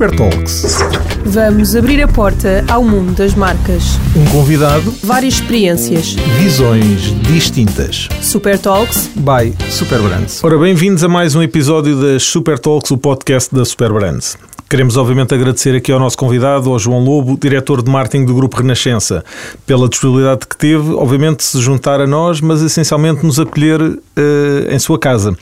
Super Talks. Vamos abrir a porta ao mundo das marcas. Um convidado, Várias experiências. visões distintas. Super Talks. By Super Brands. Ora, bem-vindos a mais um episódio das Super Talks, o podcast da Super Brands. Queremos, obviamente, agradecer aqui ao nosso convidado, ao João Lobo, diretor de marketing do Grupo Renascença, pela disponibilidade que teve, obviamente, de se juntar a nós, mas essencialmente nos acolher eh, em sua casa.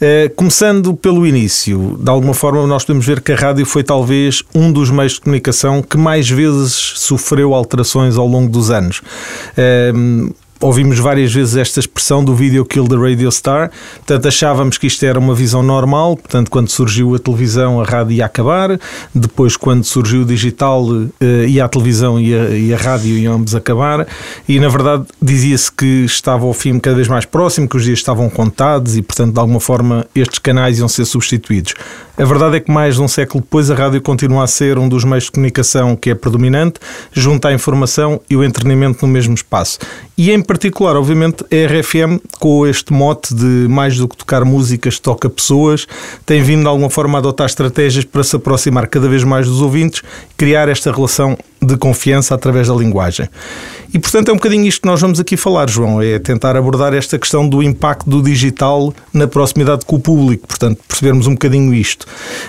Eh, começando pelo início, de alguma forma, nós podemos ver que a rádio foi talvez um dos meios de comunicação que mais vezes sofreu alterações ao longo dos anos. Eh, Ouvimos várias vezes esta expressão do video kill the radio star, portanto achávamos que isto era uma visão normal, portanto quando surgiu a televisão a rádio ia acabar, depois quando surgiu o digital eh, ia a televisão e a, e a rádio iam ambos acabar e na verdade dizia-se que estava ao fim cada vez mais próximo, que os dias estavam contados e portanto de alguma forma estes canais iam ser substituídos. A verdade é que mais de um século depois a rádio continua a ser um dos meios de comunicação que é predominante, junto à informação e o entretenimento no mesmo espaço. E em particular, obviamente, a RFM, com este mote de mais do que tocar músicas, toca pessoas, tem vindo de alguma forma a adotar estratégias para se aproximar cada vez mais dos ouvintes, criar esta relação de confiança através da linguagem. E portanto é um bocadinho isto que nós vamos aqui falar, João, é tentar abordar esta questão do impacto do digital na proximidade com o público, portanto percebermos um bocadinho isto.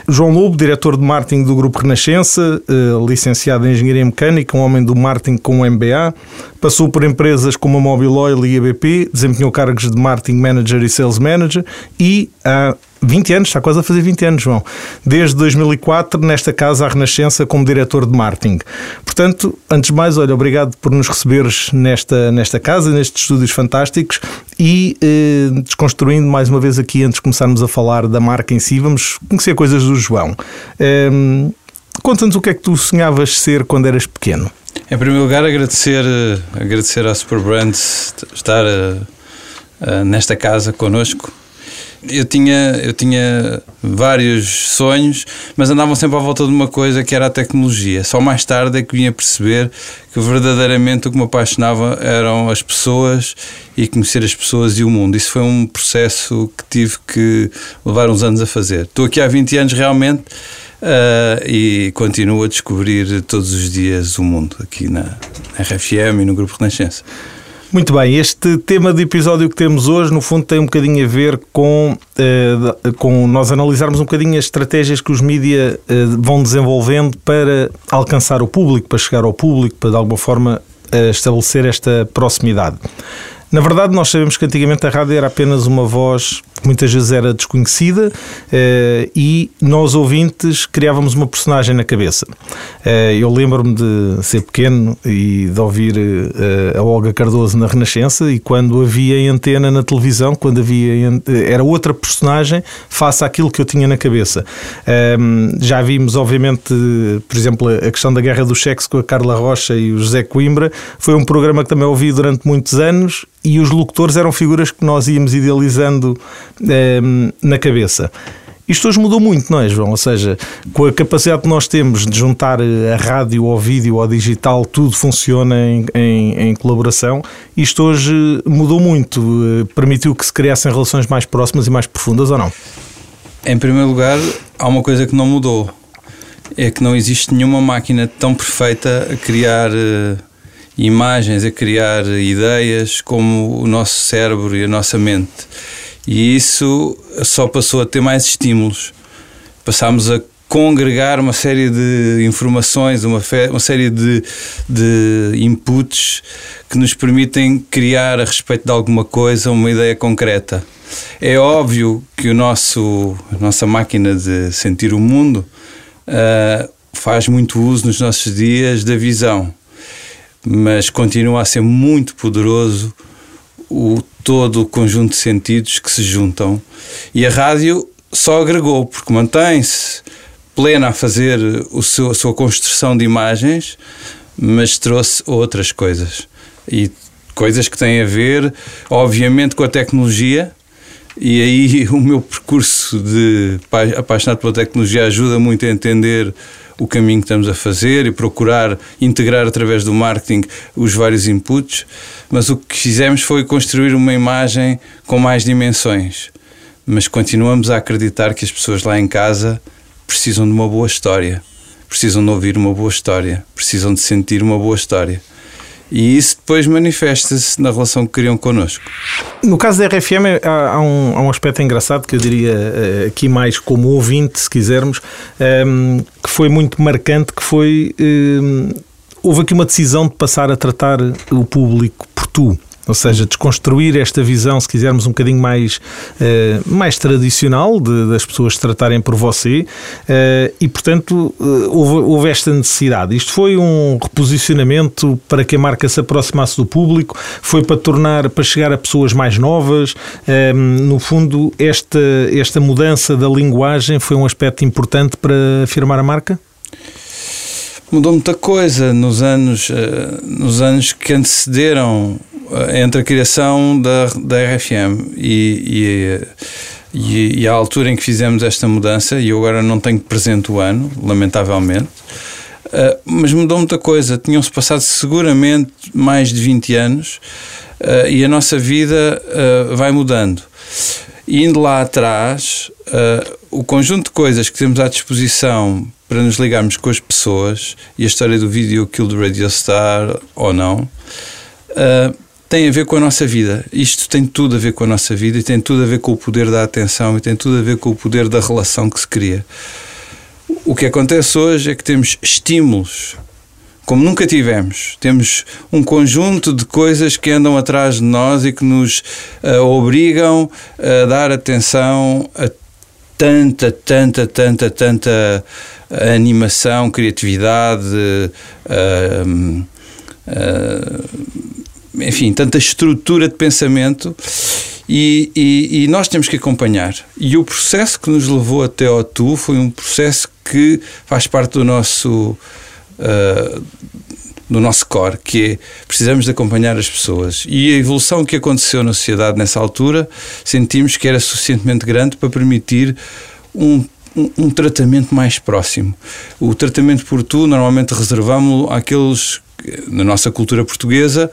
João Lobo, diretor de marketing do Grupo Renascença, eh, licenciado em Engenharia Mecânica, um homem do marketing com um MBA, passou por empresas como a Mobile Oil e a BP, desempenhou cargos de marketing manager e sales manager e há 20 anos, está quase a fazer 20 anos, João. Desde 2004, nesta casa, a Renascença, como diretor de marketing. Portanto, antes de mais, olha, obrigado por nos receberes nesta, nesta casa, nestes estúdios fantásticos e eh, desconstruindo mais uma vez aqui, antes de começarmos a falar da marca em si, vamos conhecer coisas do João. Ehm, Conta-nos o que é que tu sonhavas ser quando eras pequeno. Em primeiro lugar, agradecer, eh, agradecer à Super Brands estar eh, nesta casa connosco. Eu tinha, eu tinha vários sonhos, mas andavam sempre à volta de uma coisa que era a tecnologia. Só mais tarde é que vinha perceber que verdadeiramente o que me apaixonava eram as pessoas e conhecer as pessoas e o mundo. Isso foi um processo que tive que levar uns anos a fazer. Estou aqui há 20 anos realmente. Uh, e continuo a descobrir todos os dias o mundo aqui na RFM e no Grupo Renascença. Muito bem, este tema de episódio que temos hoje, no fundo, tem um bocadinho a ver com, eh, com nós analisarmos um bocadinho as estratégias que os mídia eh, vão desenvolvendo para alcançar o público, para chegar ao público, para de alguma forma eh, estabelecer esta proximidade. Na verdade, nós sabemos que antigamente a rádio era apenas uma voz que muitas vezes era desconhecida eh, e nós ouvintes criávamos uma personagem na cabeça. Eh, eu lembro-me de ser pequeno e de ouvir eh, a Olga Cardoso na Renascença e quando havia em antena na televisão, quando havia era outra personagem face àquilo que eu tinha na cabeça. Ehm, já vimos, obviamente, por exemplo, a questão da Guerra dos Sexos com a Carla Rocha e o José Coimbra. Foi um programa que também ouvi durante muitos anos e os locutores eram figuras que nós íamos idealizando ehm, na cabeça. Isto hoje mudou muito, não é, João? Ou seja, com a capacidade que nós temos de juntar a rádio ao vídeo ao digital, tudo funciona em, em- em colaboração. Isto hoje mudou muito. Eh, Permitiu que se criassem relações mais próximas e mais profundas, ou não? Em primeiro lugar, há uma coisa que não mudou: é que não existe nenhuma máquina tão perfeita a criar eh, imagens, a criar ideias como o nosso cérebro e a nossa mente. E isso só passou a ter mais estímulos. Passámos a congregar uma série de informações, uma, uma série de, de inputs que nos permitem criar a respeito de alguma coisa uma ideia concreta. É óbvio que o nosso, a nossa máquina de sentir o mundo ah, faz muito uso nos nossos dias da visão, mas continua a ser muito poderoso o todo o conjunto de sentidos que se juntam. E a rádio só agregou porque mantém-se plena a fazer o seu, a sua construção de imagens mas trouxe outras coisas. E coisas que têm a ver obviamente com a tecnologia. E aí o meu percurso de pa- apaixonado pela tecnologia ajuda muito a entender o caminho que estamos a fazer e procurar integrar através do marketing os vários inputs, mas o que fizemos foi construir uma imagem com mais dimensões. Mas continuamos a acreditar que as pessoas lá em casa precisam de uma boa história, precisam de ouvir uma boa história, precisam de sentir uma boa história. E isso depois manifesta-se na relação que criam connosco. No caso da RFM, há, há, um, há um aspecto engraçado que eu diria eh, aqui mais como ouvinte, se quisermos, um, ehm, que foi muito marcante, que foi. Um, ehm, houve aqui uma decisão de passar a tratar o público por tu. Ou seja, desconstruir esta visão, se quisermos, um bocadinho mais, uh, mais tradicional de, das pessoas tratarem por você uh, e, portanto, uh, houve, houve, esta necessidade. Isto foi um reposicionamento para que a marca se aproximasse do público, foi para tornar, para chegar a pessoas mais novas. no fundo, esta, esta mudança da linguagem foi um aspecto importante para afirmar a marca? Mudou muita coisa nos anos, nos anos que antecederam entre a criação da, da RFM e, e, e, e, a altura em que fizemos esta mudança, e eu agora não tenho presente o ano, lamentavelmente, uh, mas mudou muita coisa. Tinham-se passado seguramente mais de 20 anos uh, e a nossa vida uh, vai mudando. indo lá atrás, o conjunto de coisas que temos à disposição para nos ligarmos com as pessoas e a história do vídeo Kill the Radio Star ou não. Uh, tem a ver com a nossa vida. Isto tem tudo a ver com a nossa vida e tem tudo a ver com o poder da atenção e tem tudo a ver com o poder da relação que se cria. O que acontece hoje é que temos estímulos como nunca tivemos. Temos um conjunto de coisas que andam atrás de nós e que nos uh, obrigam a dar atenção a tanta, tanta, tanta, tanta animação, criatividade. Uh, uh, enfim, tanta estrutura de pensamento e, e, e, nós temos que acompanhar. E o processo que nos levou até ao Tu foi um processo que faz parte do nosso. Uh, do nosso core, que é precisamos de acompanhar as pessoas. E a evolução que aconteceu na sociedade nessa altura, sentimos que era suficientemente grande para permitir um um, tratamento mais próximo. O tratamento por tu normalmente reservamos àqueles na nossa cultura portuguesa,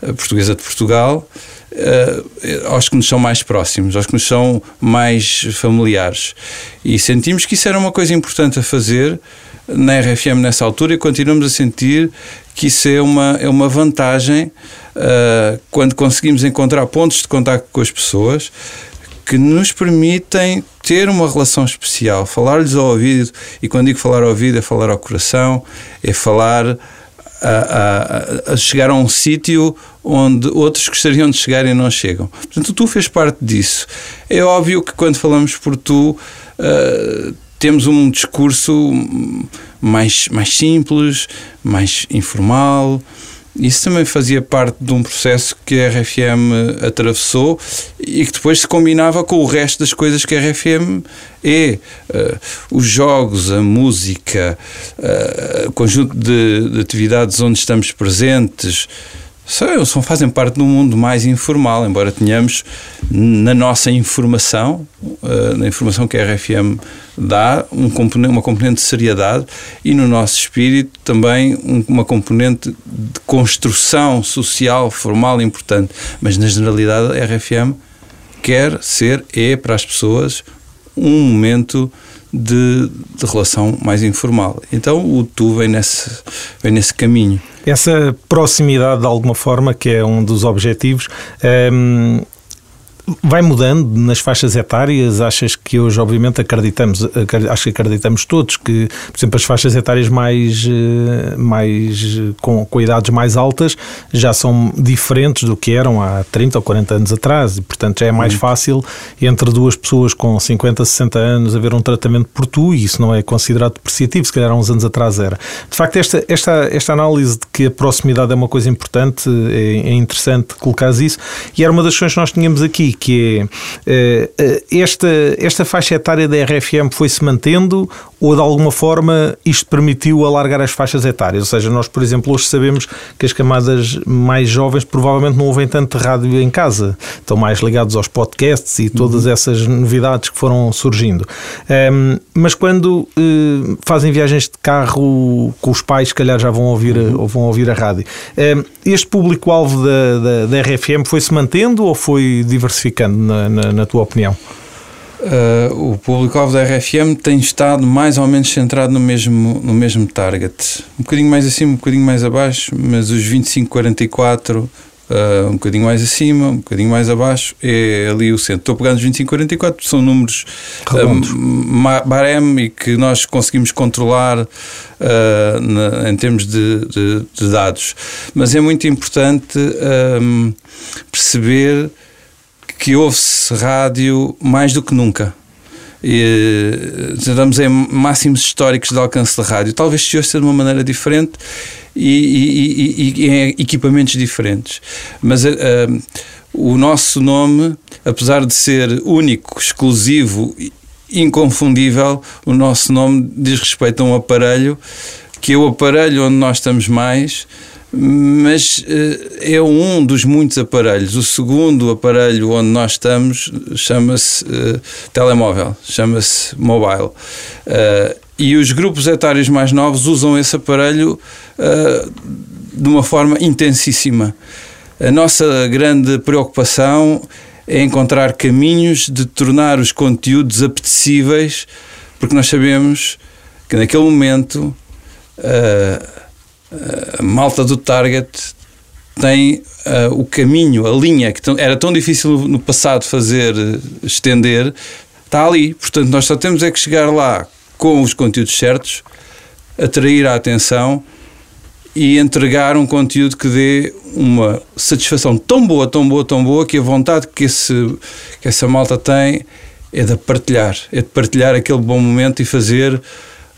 portuguesa de Portugal, uh, aos que nos são mais próximos, aos que nos são mais familiares. E sentimos que isso era uma coisa importante a fazer na RFM nessa altura e continuamos a sentir que isso é uma, é uma vantagem uh, quando conseguimos encontrar pontos de contato com as pessoas que nos permitem ter uma relação especial, falar-lhes ao ouvido, e quando digo falar ao ouvido é falar ao coração, é falar a, a, chegar a um sítio onde outros gostariam de chegar e não chegam. Portanto, tu fez parte disso. É óbvio que quando falamos por tu, uh, temos um discurso mais, mais simples, mais informal, isso também fazia parte de um processo que a RFM atravessou e que depois se combinava com o resto das coisas que a RFM é. Uh, os jogos, a música, uh, o conjunto de, de atividades onde estamos presentes, são, são, fazem parte de um mundo mais informal, embora tenhamos na nossa informação, uh, na informação que a RFM dá, um componente, uma componente de seriedade e no nosso espírito também um, uma componente de construção social, formal importante. Mas na generalidade a RFM quer ser, é para as pessoas, um momento de, de relação mais informal. Então o tu vem nesse, vem nesse caminho. Essa proximidade, de alguma forma, que é um dos objetivos, um, vai mudando nas faixas etárias? Achas que hoje, obviamente, acreditamos, acho que acreditamos todos que, por exemplo, as faixas etárias mais, eh, mais com, com idades mais altas já são diferentes do que eram há 30 ou 40 anos atrás e, portanto, já é mais fácil entre duas pessoas com 50, 60 anos haver um tratamento por tu e isso não é considerado depreciativo, se calhar há uns anos atrás era. De facto, esta, esta, esta análise de que a proximidade é uma coisa importante, é, é interessante colocar isso e era uma das questões que nós tínhamos aqui que é esta, esta faixa etária da RFM foi-se mantendo ou de alguma forma isto permitiu alargar as faixas etárias? Ou seja, nós, por exemplo, hoje sabemos que as camadas mais jovens provavelmente não ouvem tanto rádio em casa, estão mais ligados aos podcasts e todas uhum. essas novidades que foram surgindo. Um, mas quando uh, fazem viagens de carro com os pais, se calhar já vão ouvir, uhum. vão ouvir a rádio. Um, este público-alvo da, da, da RFM foi-se mantendo ou foi diversificando, na, na, na tua opinião? uh, o público-alvo da RFM tem estado mais ou menos centrado no mesmo, no mesmo target. Um bocadinho mais acima, um bocadinho mais abaixo, mas os 25-44 Uh, um bocadinho mais acima, um bocadinho mais abaixo, é ali o centro. Estou pegando os 2544, são números uh, barem e que nós conseguimos controlar uh, na, em termos de, de, de, dados. Mas é muito importante um, perceber que ouve-se rádio mais do que nunca. E, estamos em máximos históricos de alcance de rádio. Talvez se seja de uma maneira diferente e, e, e em equipamentos diferentes. Mas uh, o nosso nome, apesar de ser único, exclusivo, inconfundível, o nosso nome diz respeito a um aparelho que é o aparelho onde nós estamos mais mas é um dos muitos aparelhos. O segundo aparelho onde nós estamos chama-se uh, telemóvel, chama-se mobile. Uh, e os grupos etários mais novos usam esse aparelho uh, de uma forma intensíssima. A nossa grande preocupação é encontrar caminhos de tornar os conteúdos apetecíveis, porque nós sabemos que naquele momento uh, a malta do Target tem uh, o caminho, a linha que era tão difícil no passado fazer estender, está ali. Portanto, nós só temos é que chegar lá com os conteúdos certos, atrair a atenção e entregar um conteúdo que dê uma satisfação tão boa, tão boa, tão boa, que a vontade que, esse, que essa malta tem é de partilhar, é de partilhar aquele bom momento e fazer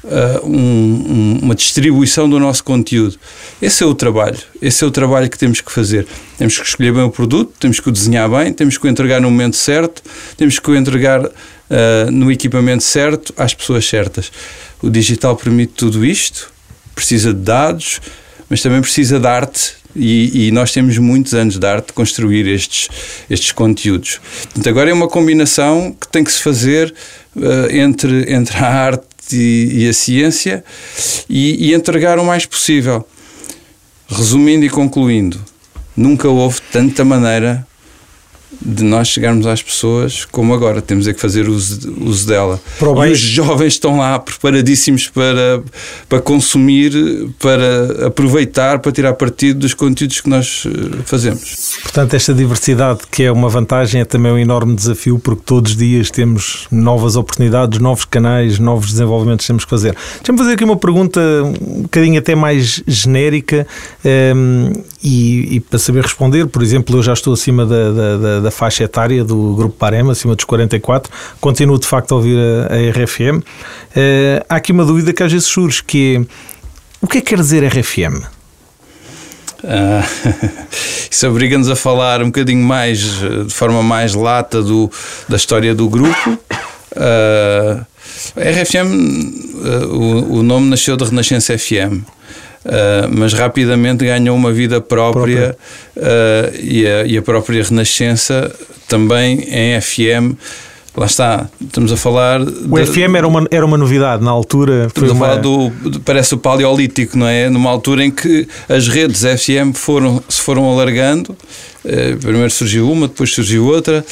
uh, um, um, uma distribuição do nosso conteúdo. Esse é o trabalho, esse é o trabalho que temos que fazer. Temos que escolher bem o produto, temos que o desenhar bem, temos que o entregar no momento certo, temos que o entregar uh, no equipamento certo, às pessoas certas. O digital permite tudo isto, precisa de dados, mas também precisa de arte e, e, nós temos muitos anos de arte de construir estes, estes conteúdos. Portanto, agora é uma combinação que tem que se fazer uh, entre, entre a arte e, e a ciência e, e entregar o mais possível. Resumindo e concluindo, nunca houve tanta maneira de nós chegarmos às pessoas como agora. Temos é que fazer uso, uso dela. E os jovens estão lá preparadíssimos para, para consumir, para aproveitar, para tirar partido dos conteúdos que nós eh, fazemos. Portanto, esta diversidade que é uma vantagem é também um enorme desafio porque todos os dias temos novas oportunidades, novos canais, novos desenvolvimentos que temos que fazer. Deixa-me fazer aqui uma pergunta um bocadinho até mais genérica um, ehm, e, e, para saber responder, por exemplo, eu já estou acima da, da, da faixa etária do grupo Parema, acima dos 44, continuo de facto a ouvir a, a RFM. Uh, eh, há aqui uma dúvida que às vezes surge, que é, o que é que quer dizer RFM? Ah, isso obriga-nos a falar um bocadinho mais, de forma mais lata do, da história do grupo. Uh, a RFM, uh, o, o nome nasceu da Renascença FM. Uh, mas rapidamente ganhou uma vida própria, própria. Uh, e, a, e, a, própria Renascença também em FM. Lá está, estamos a falar. O de, FM era uma, era uma novidade na altura. Estamos a falar do. Parece o paleolítico, não é? Numa altura em que as redes FM foram, se foram alargando. Uh, primeiro surgiu uma, depois surgiu outra,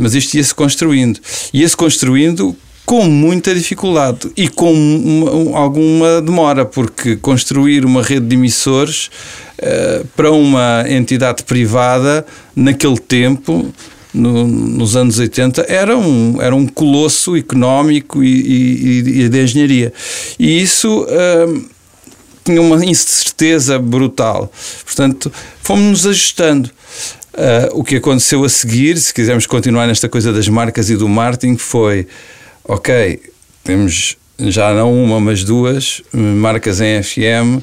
mas isto ia-se construindo. Ia-se construindo com muita dificuldade e com uma, alguma demora, porque construir uma rede de emissores uh, para uma entidade privada naquele tempo. No, nos anos 80 era um, era um colosso económico e, e, e de engenharia. E isso uh, tinha uma incerteza brutal. Portanto, fomos-nos ajustando. Uh, o que aconteceu a seguir, se quisermos continuar nesta coisa das marcas e do marketing, foi ok, temos já não uma, mas duas marcas em FM.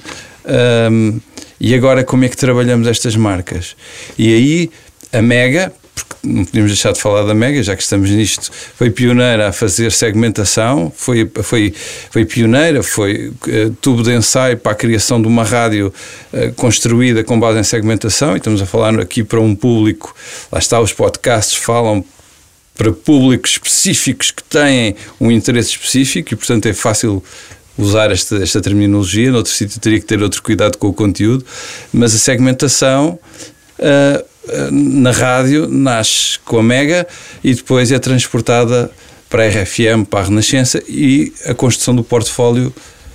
Um, e agora como é que trabalhamos estas marcas? E aí a Mega, porque não podemos deixar de falar da Mega, já que estamos nisto, foi pioneira a fazer segmentação, foi, foi, foi pioneira, foi uh, tubo de ensaio para a criação de uma rádio uh, construída com base em segmentação, e estamos a falar aqui para um público, lá está, os podcasts falam para públicos específicos que têm um interesse específico e, portanto, é fácil usar esta, esta terminologia. Noutro sítio teria que ter outro cuidado com o conteúdo, mas a segmentação uh, na rádio nasce com a Mega e depois é transportada para a RFM, para a Renascença e a construção do portfólio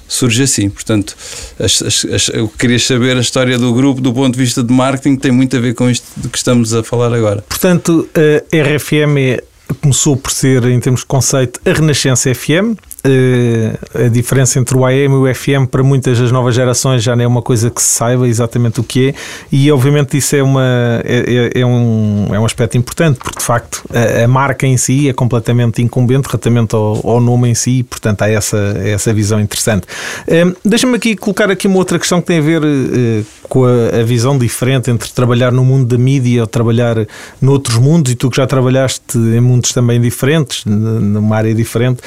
surge assim. Portanto, as, as, as, eu queria saber a história do grupo do ponto de vista de marketing, tem muito a ver com isto de que estamos a falar agora. Portanto, a RFM é, começou por ser, em termos de conceito, a Renascença FM, a diferença entre o AM e o FM para muitas das novas gerações já não é uma coisa que se saiba exatamente o que é e obviamente isso é, uma, é, é, é um, é um aspecto importante porque de facto a, a marca em si é completamente incumbente relativamente ao, ao, nome em si e portanto há essa, essa visão interessante. Uh, Deixa-me aqui colocar aqui uma outra questão que tem a ver uh, com a, a, visão diferente entre trabalhar no mundo da mídia ou trabalhar noutros mundos e tu que já trabalhaste em mundos também diferentes, numa área diferente.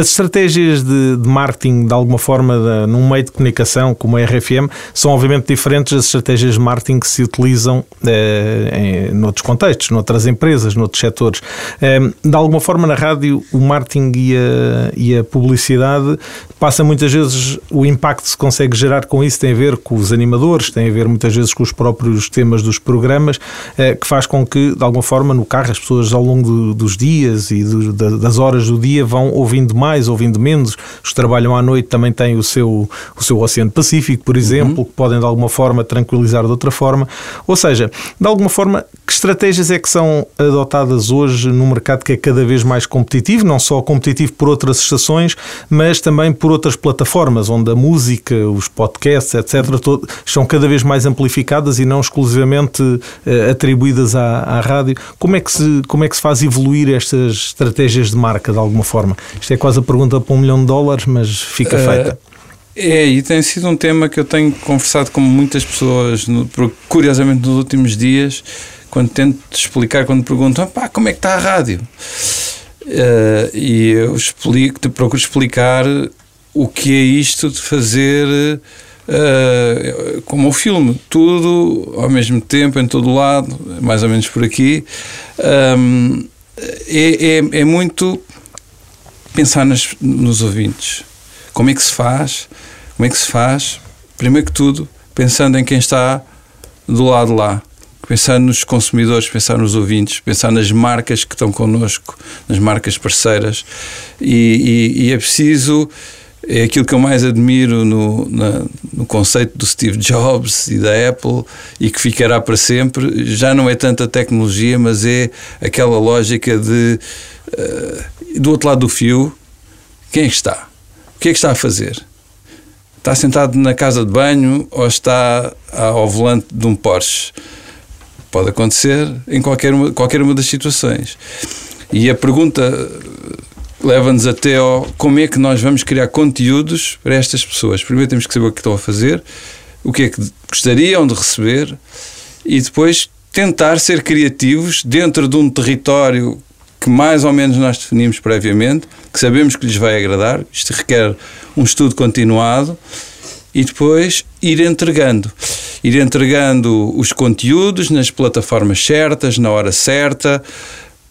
As estratégias de, de marketing, de alguma forma, de, num meio de comunicação como a RFM, são obviamente diferentes das estratégias de marketing que se utilizam eh, em noutros contextos, noutras empresas, noutros setores. Eh, de alguma forma, na rádio, o marketing e a, e a publicidade passa muitas vezes o impacto que se consegue gerar com isso tem a ver com os animadores, tem a ver muitas vezes com os próprios temas dos programas, eh, que faz com que, de alguma forma, no carro, as pessoas ao longo do, dos dias e do, das horas do dia vão ouvindo mais mais, ouvindo menos. Os que trabalham à noite também têm o seu, o seu Oceano Pacífico, por exemplo, uhum. que podem de alguma forma tranquilizar de outra forma. Ou seja, de alguma forma, que estratégias é que são adotadas hoje num mercado que é cada vez mais competitivo, não só competitivo por outras estações, mas também por outras plataformas, onde a música, os podcasts, etc., todo, são cada vez mais amplificadas e não exclusivamente uh, atribuídas à, à rádio. Como é, que se, como é que se faz evoluir estas estratégias de marca, de alguma forma? Isto é quase a pergunta para um milhão de dólares, mas fica uh, feita. É, e tem sido um tema que eu tenho conversado com muitas pessoas, no, curiosamente nos últimos dias, quando tento explicar, quando perguntam pá, como é que está a rádio? Uh, e eu explico, te procuro explicar o que é isto de fazer uh, como o filme, tudo ao mesmo tempo, em todo lado, mais ou menos por aqui. Um, é, é, é muito pensar nas, nos ouvintes. Como é que se faz? Como é que se faz? Primeiro que tudo, pensando em quem está do lado lá. Pensar nos consumidores, pensar nos ouvintes, pensar nas marcas que estão connosco, nas marcas parceiras. E, e, e é preciso é aquilo que eu mais admiro no, na, no conceito do Steve Jobs e da Apple e que ficará para sempre. Já não é tanta tecnologia, mas é aquela lógica de uh, do outro lado do fio, quem é que está? O que é que está a fazer? Está sentado na casa de banho ou está ao volante de um Porsche? Pode acontecer em qualquer uma, qualquer uma das situações. E a pergunta leva-nos até ao como é que nós vamos criar conteúdos para estas pessoas. Primeiro temos que saber o que estão a fazer, o que é que gostariam de receber e depois tentar ser criativos dentro de um território que mais ou menos nós definimos previamente, que sabemos que lhes vai agradar. Isto requer um estudo continuado e depois ir entregando. Ir entregando os conteúdos nas plataformas certas, na hora certa,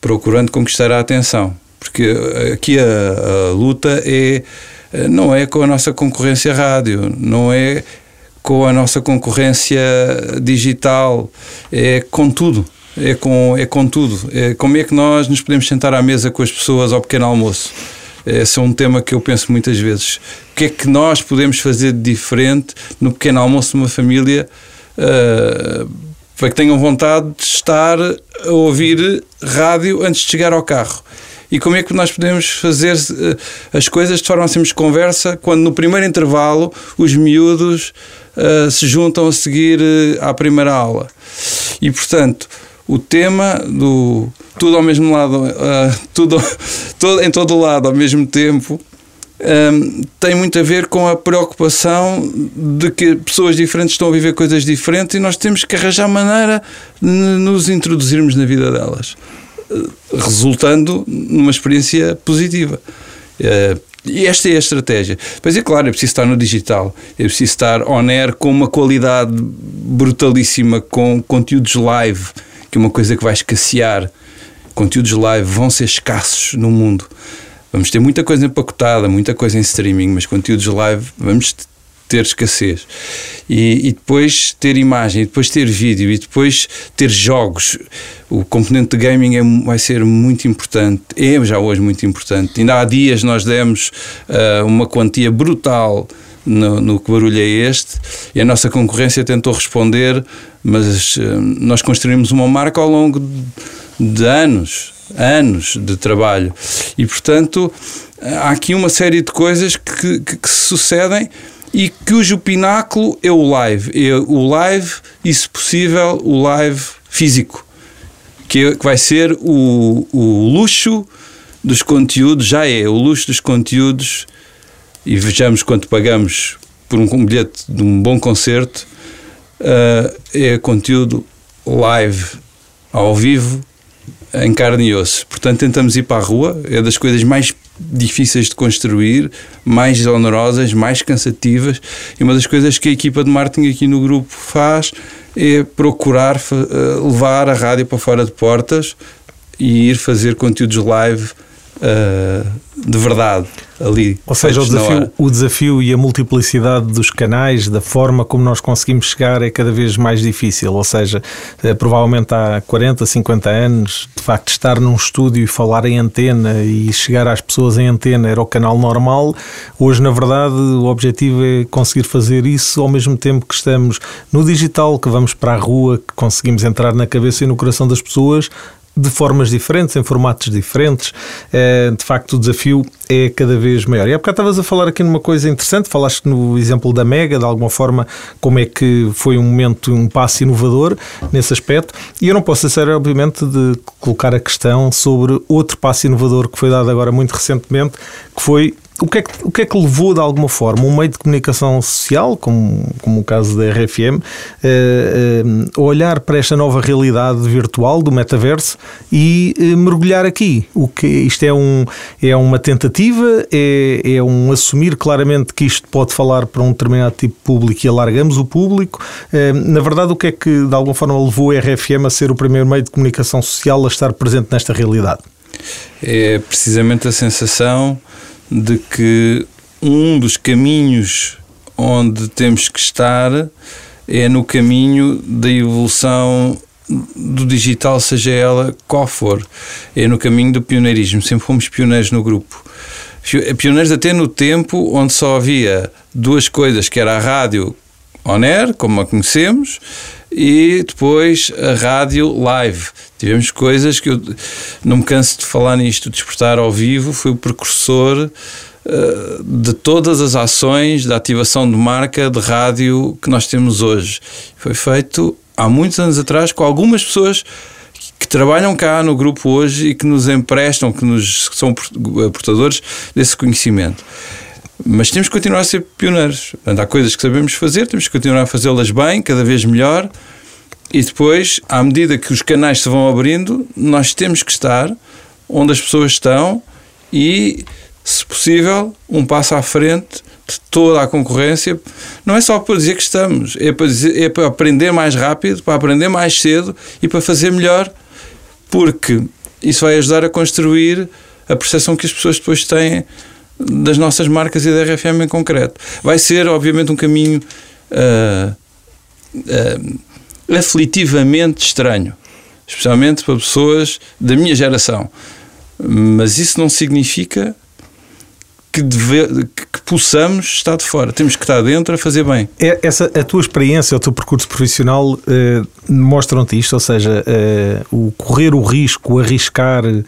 procurando conquistar a atenção porque aqui a, a, luta é não é com a nossa concorrência rádio, não é com a nossa concorrência digital, é com tudo. É com, é com tudo. É como é que nós nos podemos sentar à mesa com as pessoas ao pequeno almoço? Esse é um tema que eu penso muitas vezes. O que é que nós podemos fazer de diferente no pequeno almoço de uma família uh, para que tenham vontade de estar a ouvir rádio antes de chegar ao carro? e como é que nós podemos fazer uh, as coisas de forma a sermos conversa quando no primeiro intervalo os miúdos uh, se juntam a seguir uh, à primeira aula. E portanto, o tema do tudo ao mesmo lado, tudo, todo, em todo lado ao mesmo tempo. Um, tem muito a ver com a preocupação de que pessoas diferentes estão a viver coisas diferentes e nós temos que arranjar maneira de nos introduzirmos na vida delas resultando numa experiência positiva. Eh, e esta é a estratégia. Pois é claro, é preciso estar no digital, é preciso estar on air com uma qualidade brutalíssima, com conteúdos live, que uma coisa que vai escassear. Conteúdos live vão ser escassos no mundo. Vamos ter muita coisa empacotada, muita coisa em streaming, mas conteúdos live vamos ter escassez. E, e, depois ter imagem, e depois ter vídeo, e depois ter jogos. O componente de gaming é, vai ser muito importante, é já hoje muito importante. Ainda há dias nós demos uh, uma quantia brutal no, no, que barulho é este, e a nossa concorrência tentou responder, mas uh, nós construímos uma marca ao longo de, de anos, anos de trabalho. E portanto, há aqui uma série de coisas que, que, que se sucedem e cujo pináculo é o live. É o live e, se possível, o live físico, que, é, que vai ser o, o luxo dos conteúdos, já é o luxo dos conteúdos, e vejamos quanto pagamos por um bilhete de um bom concerto, uh, é conteúdo live, ao vivo, em carne e osso. Portanto, tentamos ir para a rua, é das coisas mais difíceis de construir, mais onerosas, mais cansativas. E uma das coisas que a equipa de marketing aqui no grupo faz é procurar eh, levar a rádio para fora de portas e ir fazer conteúdos live uh, de verdade ali. Ou seja, o desafio, o desafio e a multiplicidade dos canais, da forma como nós conseguimos chegar, é cada vez mais difícil. Ou seja, eh, provavelmente há 40, 50 anos, de facto, estar num estúdio e falar em antena e chegar às pessoas em antena era o canal normal. Hoje, na verdade, o objetivo é conseguir fazer isso ao mesmo tempo que estamos no digital, que vamos para a rua, que conseguimos entrar na cabeça e no coração das pessoas de formas diferentes, em formatos diferentes. Eh, de facto, o desafio é cada vez maior. E há bocado estavas a falar aqui numa coisa interessante, falaste no exemplo da Mega, de alguma forma, como é que foi um momento, um passo inovador nesse aspecto. E eu não posso deixar, obviamente, de colocar a questão sobre outro passo inovador que foi dado agora muito recentemente, que foi o que, é que, o que é que levou de alguma forma um meio de comunicação social, como, como o caso da RFM, eh, eh, a olhar para esta nova realidade virtual do metaverso e eh, mergulhar aqui? O que isto é, um, é uma tentativa, é, é um assumir claramente que isto pode falar para um determinado tipo de público e alargamos o público. Na verdade, o que é que de alguma forma levou a RFM a ser o primeiro meio de comunicação social a estar presente nesta realidade? É precisamente a sensação de que um dos caminhos onde temos que estar é no caminho da evolução do digital, seja ela qual for. É no caminho do pioneirismo. Sempre fomos pioneiros no grupo. Pioneiros até no tempo onde só havia duas coisas, que era a rádio on air, como a conhecemos, e depois a rádio live. Tivemos coisas que eu não me canso de falar nisto. O Despertar ao Vivo foi o precursor uh, de todas as ações de ativação de marca de rádio que nós temos hoje. Foi feito há muitos anos atrás com algumas pessoas que trabalham cá no grupo hoje e que nos emprestam, que nos que são portadores desse conhecimento. Mas temos que continuar a ser pioneiros. Portanto, há coisas que sabemos fazer, temos que continuar a fazê-las bem, cada vez melhor. E depois, à medida que os canais se vão abrindo, nós temos que estar onde as pessoas estão e, se possível, um passo à frente de toda a concorrência. Não é só para dizer que estamos, é para, dizer, é para aprender mais rápido, para aprender mais cedo e para fazer melhor, porque isso vai ajudar a construir a percepção que as pessoas depois têm das nossas marcas e da RFM em concreto. Vai ser, obviamente, um caminho uh, uh, aflitivamente estranho, especialmente para pessoas da minha geração. Mas isso não significa que, deve, que possamos estar de fora. Temos que estar dentro a fazer bem. É, essa, a tua experiência, o teu percurso profissional uh, mostram-te isto, ou seja, uh, o correr o risco, arriscar uh,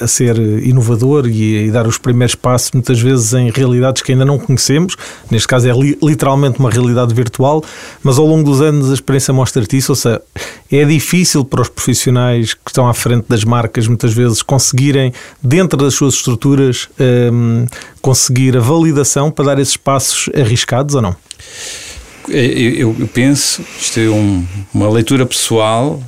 a ser inovador e, e, dar os primeiros passos, muitas vezes em realidades que ainda não conhecemos, neste caso é li, literalmente uma realidade virtual, mas ao longo dos anos a experiência mostra-te isso, ou seja, é difícil para os profissionais que estão à frente das marcas muitas vezes conseguirem, dentro das suas estruturas, um, conseguir a validação para dar esses passos arriscados ou não? Eu, eu penso, isto é um, uma leitura pessoal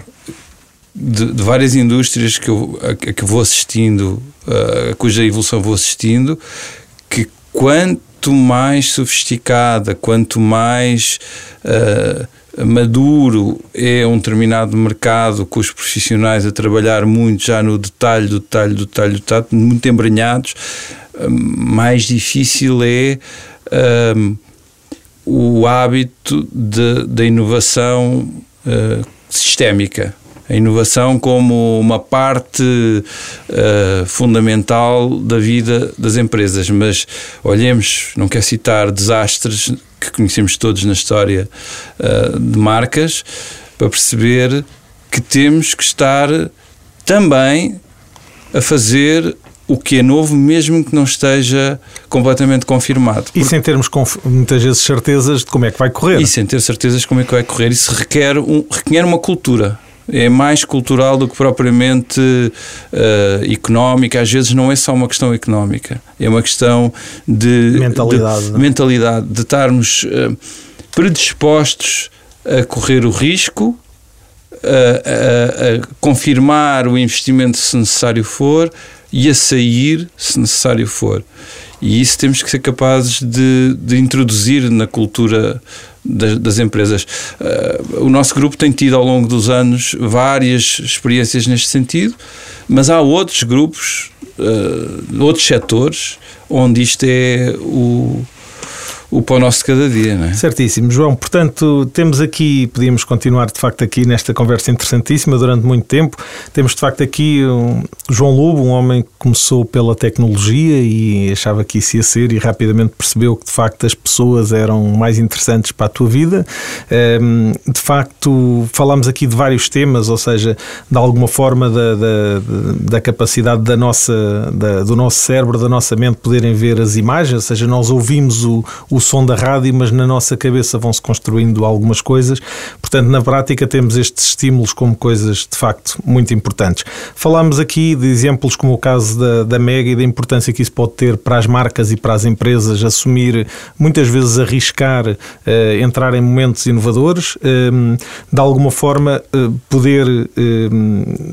de, de, várias indústrias que eu, a que vou assistindo, a cuja evolução vou assistindo, que quanto mais sofisticada, quanto mais uh, maduro é um determinado mercado com os profissionais a trabalhar muito já no detalhe do detalhe do detalhe do detalhe, muito embranhados, mais difícil é um, o hábito da inovação uh, sistémica. A inovação como uma parte uh, fundamental da vida das empresas. Mas olhemos, não quero citar desastres que conhecemos todos na história uh, de marcas, para perceber que temos que estar também a fazer o que é novo, mesmo que não esteja completamente confirmado. E sem termos muitas vezes certezas de como é que vai correr. E sem ter certezas de como é que vai correr. Isso requer, um, requer uma cultura. É mais cultural do que propriamente uh, económica. Às vezes não é só uma questão económica, é uma questão de mentalidade. De, mentalidade, de estarmos uh, predispostos a correr o risco, a, a, a confirmar o investimento se necessário for e a sair se necessário for. E isso temos que ser capazes de, de introduzir na cultura das, das empresas. Uh, o nosso grupo tem tido ao longo dos anos várias experiências neste sentido, mas há outros grupos, uh, outros setores, onde isto é o, o pão nosso de cada dia, não é? Certíssimo. João, portanto, temos aqui, podíamos continuar de facto aqui nesta conversa interessantíssima durante muito tempo. Temos de facto aqui um, João Lobo, um homem que começou pela tecnologia e achava que isso ia ser e rapidamente percebeu que de facto as pessoas eram mais interessantes para a tua vida. Um, de facto, falámos aqui de vários temas, ou seja, de alguma forma da, da, da capacidade da nossa, da, do nosso cérebro, da nossa mente poderem ver as imagens, ou seja, nós ouvimos o, o som da rádio, mas na nossa cabeça vão-se construindo algumas coisas. Portanto, na prática, temos estes estímulos como coisas de facto muito importantes. Falámos aqui de exemplos como o caso da, da Mega e da importância que isso pode ter para as marcas e para as empresas assumir, muitas vezes arriscar, uh, entrar em momentos inovadores, uh, de alguma forma uh, poder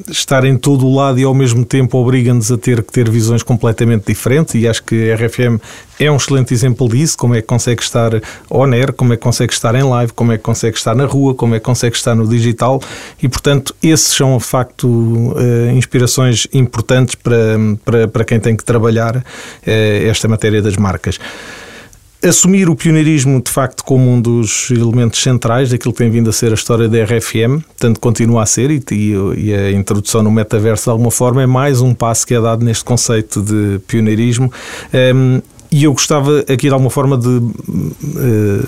estar em todo o lado e ao mesmo tempo obriga-nos a ter que ter visões completamente diferentes e acho que a RFM é um excelente exemplo disso, como é que consegue estar on air, como é que consegue estar em live, como é que consegue estar na rua, como é que consegue estar no digital e, portanto, esses são, de facto, uh, inspirações importantes para, para, para quem tem que trabalhar uh, esta matéria das marcas assumir o pioneirismo de facto como um dos elementos centrais daquilo que tem vindo a ser a história da RFM, tanto continua a ser, e, e, a introdução no metaverso de alguma forma é mais um passo que é dado neste conceito de pioneirismo. Um, e eu gostava aqui de alguma forma de uh,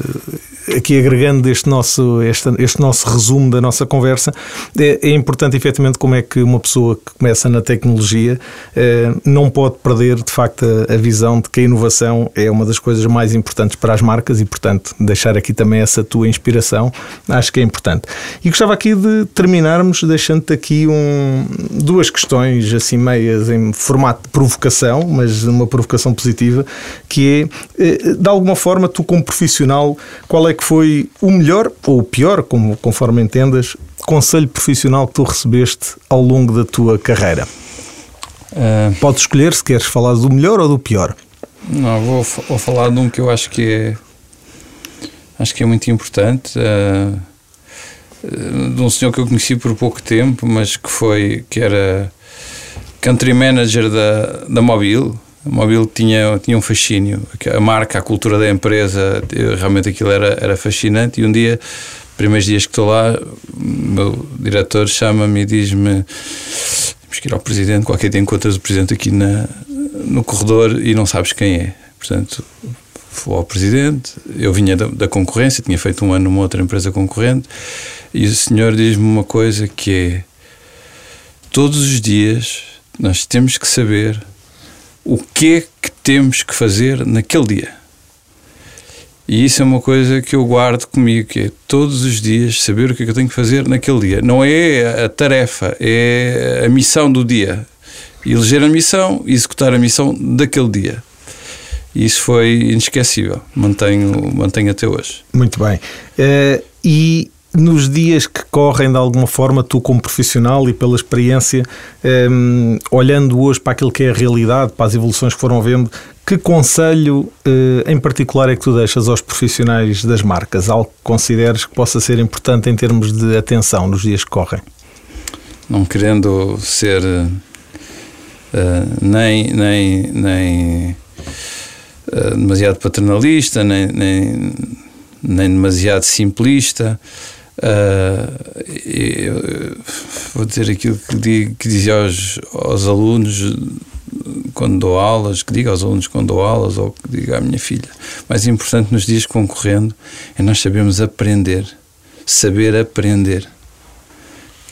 aqui agregando este nosso, este, este nosso resumo da nossa conversa, é, é, importante efetivamente como é que uma pessoa que começa na tecnologia uh, não pode perder de facto a, a, visão de que a inovação é uma das coisas mais importantes para as marcas e portanto deixar aqui também essa tua inspiração acho que é importante. E gostava aqui de terminarmos deixando-te aqui um, duas questões assim meias em formato de provocação, mas uma provocação positiva, que é, eh, de alguma forma, tu como profissional, qual é que foi o melhor ou o pior, como, conforme entendas, conselho profissional que tu recebeste ao longo da tua carreira? Uh, Podes escolher se queres falar do melhor ou do pior. Não, vou, vou falar de um que eu acho que é acho que é muito importante. Uh, de um senhor que eu conheci por pouco tempo, mas que foi que era country manager da, da Mobile a Mobile tinha, tinha um fascínio. A marca, a cultura da empresa, realmente aquilo era, era fascinante. E um dia, primeiros dias que estou lá, meu diretor chama-me e diz-me: temos que ir ao presidente. Qualquer dia encontras o presidente aqui na, no corredor e não sabes quem é. Portanto, fui ao presidente. Eu vinha da, da concorrência, tinha feito um ano numa outra empresa concorrente. E o senhor diz-me uma coisa que é: todos os dias nós temos que saber o que é que temos que fazer naquele dia. E isso é uma coisa que eu guardo comigo, que é todos os dias saber o que é que eu tenho que fazer naquele dia. Não é a tarefa, é a missão do dia. Eleger a missão e executar a missão daquele dia. E isso foi inesquecível. Mantenho, mantenho até hoje. Muito bem. Uh, e nos dias que correm de alguma forma, tu como profissional e pela experiência, um, olhando hoje para aquilo que é a realidade, para as evoluções que foram vendo, que conselho uh, em particular é que tu deixas aos profissionais das marcas? Algo que consideres que possa ser importante em termos de atenção nos dias que correm? Não querendo ser uh, nem, nem, nem demasiado paternalista, nem, nem, nem demasiado simplista. Uh, eu, vou dizer aquilo que, digo, que dizia aos, aos alunos quando dou aulas, que digo aos alunos quando dou aulas ou que digo à minha filha. Mais importante nos dias concorrendo é nós sabermos aprender, saber aprender.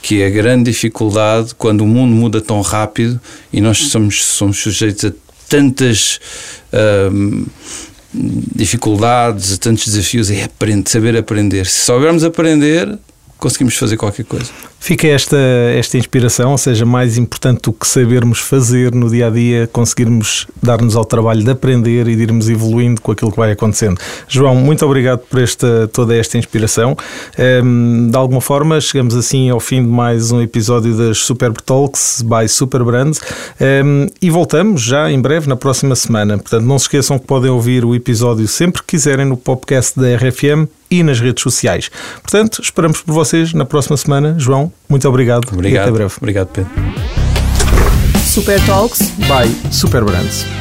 Que é a grande dificuldade quando o mundo muda tão rápido e nós somos, somos sujeitos a tantas. Uh, dificuldades, tantos desafios, é aprender, saber aprender. Se soubermos aprender, conseguimos fazer qualquer coisa. Fica esta, esta inspiração, ou seja, mais importante do que sabermos fazer no dia a dia, conseguirmos dar-nos ao trabalho de aprender e de irmos evoluindo com aquilo que vai acontecendo. João, muito obrigado por esta, toda esta inspiração. Um, ehm, de alguma forma, chegamos assim ao fim de mais um episódio das Super Talks by Super Brands um, ehm, e voltamos já em breve, na próxima semana. Portanto, não se esqueçam que podem ouvir o episódio sempre que quiserem no podcast da RFM e nas redes sociais. Portanto, esperamos por vocês na próxima semana. João, muito obrigado, obrigado e até breve. Obrigado, Pedro. Super Talks by Super Brands.